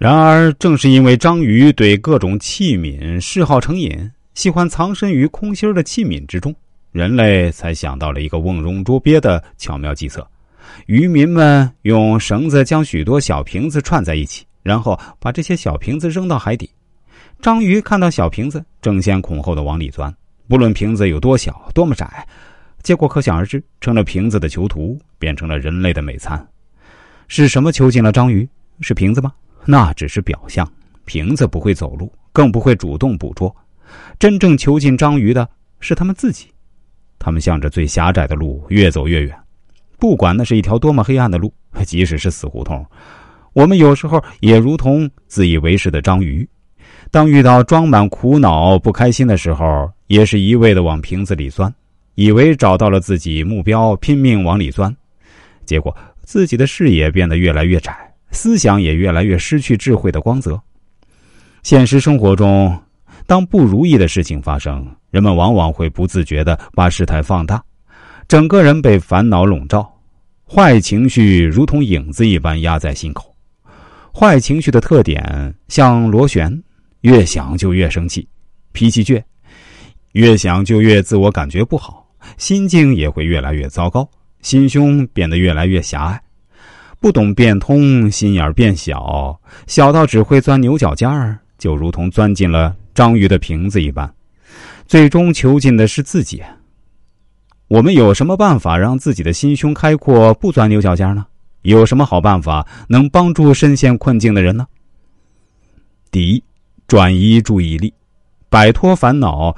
然而，正是因为章鱼对各种器皿嗜好成瘾，喜欢藏身于空心的器皿之中，人类才想到了一个瓮中捉鳖的巧妙计策。渔民们用绳子将许多小瓶子串在一起，然后把这些小瓶子扔到海底。章鱼看到小瓶子，争先恐后的往里钻，不论瓶子有多小、多么窄，结果可想而知，成了瓶子的囚徒，变成了人类的美餐。是什么囚禁了章鱼？是瓶子吗？那只是表象，瓶子不会走路，更不会主动捕捉。真正囚禁章鱼的是他们自己。他们向着最狭窄的路越走越远，不管那是一条多么黑暗的路，即使是死胡同，我们有时候也如同自以为是的章鱼。当遇到装满苦恼、不开心的时候，也是一味的往瓶子里钻，以为找到了自己目标，拼命往里钻，结果自己的视野变得越来越窄。思想也越来越失去智慧的光泽。现实生活中，当不如意的事情发生，人们往往会不自觉的把事态放大，整个人被烦恼笼罩，坏情绪如同影子一般压在心口。坏情绪的特点像螺旋，越想就越生气，脾气倔，越想就越自我感觉不好，心境也会越来越糟糕，心胸变得越来越狭隘。不懂变通，心眼变小，小到只会钻牛角尖儿，就如同钻进了章鱼的瓶子一般，最终囚禁的是自己。我们有什么办法让自己的心胸开阔，不钻牛角尖呢？有什么好办法能帮助深陷困境的人呢？第一，转移注意力，摆脱烦恼，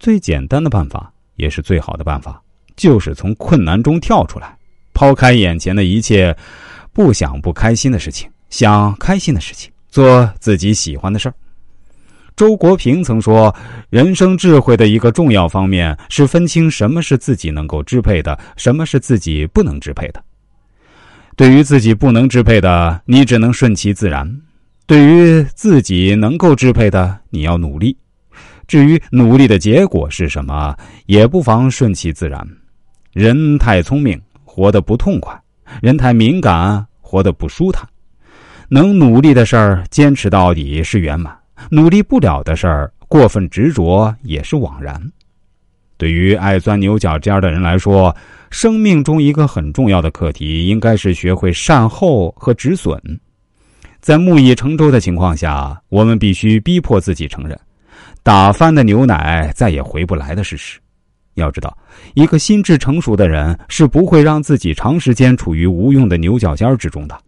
最简单的办法，也是最好的办法，就是从困难中跳出来，抛开眼前的一切。不想不开心的事情，想开心的事情，做自己喜欢的事儿。周国平曾说：“人生智慧的一个重要方面是分清什么是自己能够支配的，什么是自己不能支配的。对于自己不能支配的，你只能顺其自然；对于自己能够支配的，你要努力。至于努力的结果是什么，也不妨顺其自然。人太聪明，活得不痛快。”人太敏感，活得不舒坦。能努力的事儿，坚持到底是圆满；努力不了的事儿，过分执着也是枉然。对于爱钻牛角尖的人来说，生命中一个很重要的课题，应该是学会善后和止损。在木已成舟的情况下，我们必须逼迫自己承认，打翻的牛奶再也回不来的事实。要知道，一个心智成熟的人是不会让自己长时间处于无用的牛角尖之中的。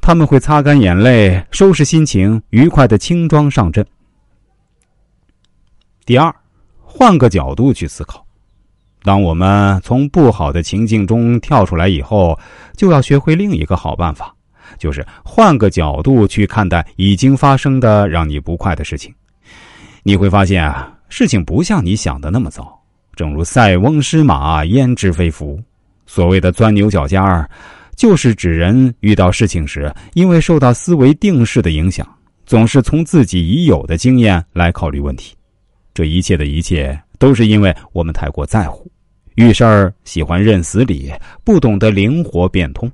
他们会擦干眼泪，收拾心情，愉快的轻装上阵。第二，换个角度去思考。当我们从不好的情境中跳出来以后，就要学会另一个好办法，就是换个角度去看待已经发生的让你不快的事情。你会发现啊，事情不像你想的那么糟。正如“塞翁失马，焉知非福”，所谓的钻牛角尖儿，就是指人遇到事情时，因为受到思维定势的影响，总是从自己已有的经验来考虑问题。这一切的一切，都是因为我们太过在乎，遇事儿喜欢认死理，不懂得灵活变通。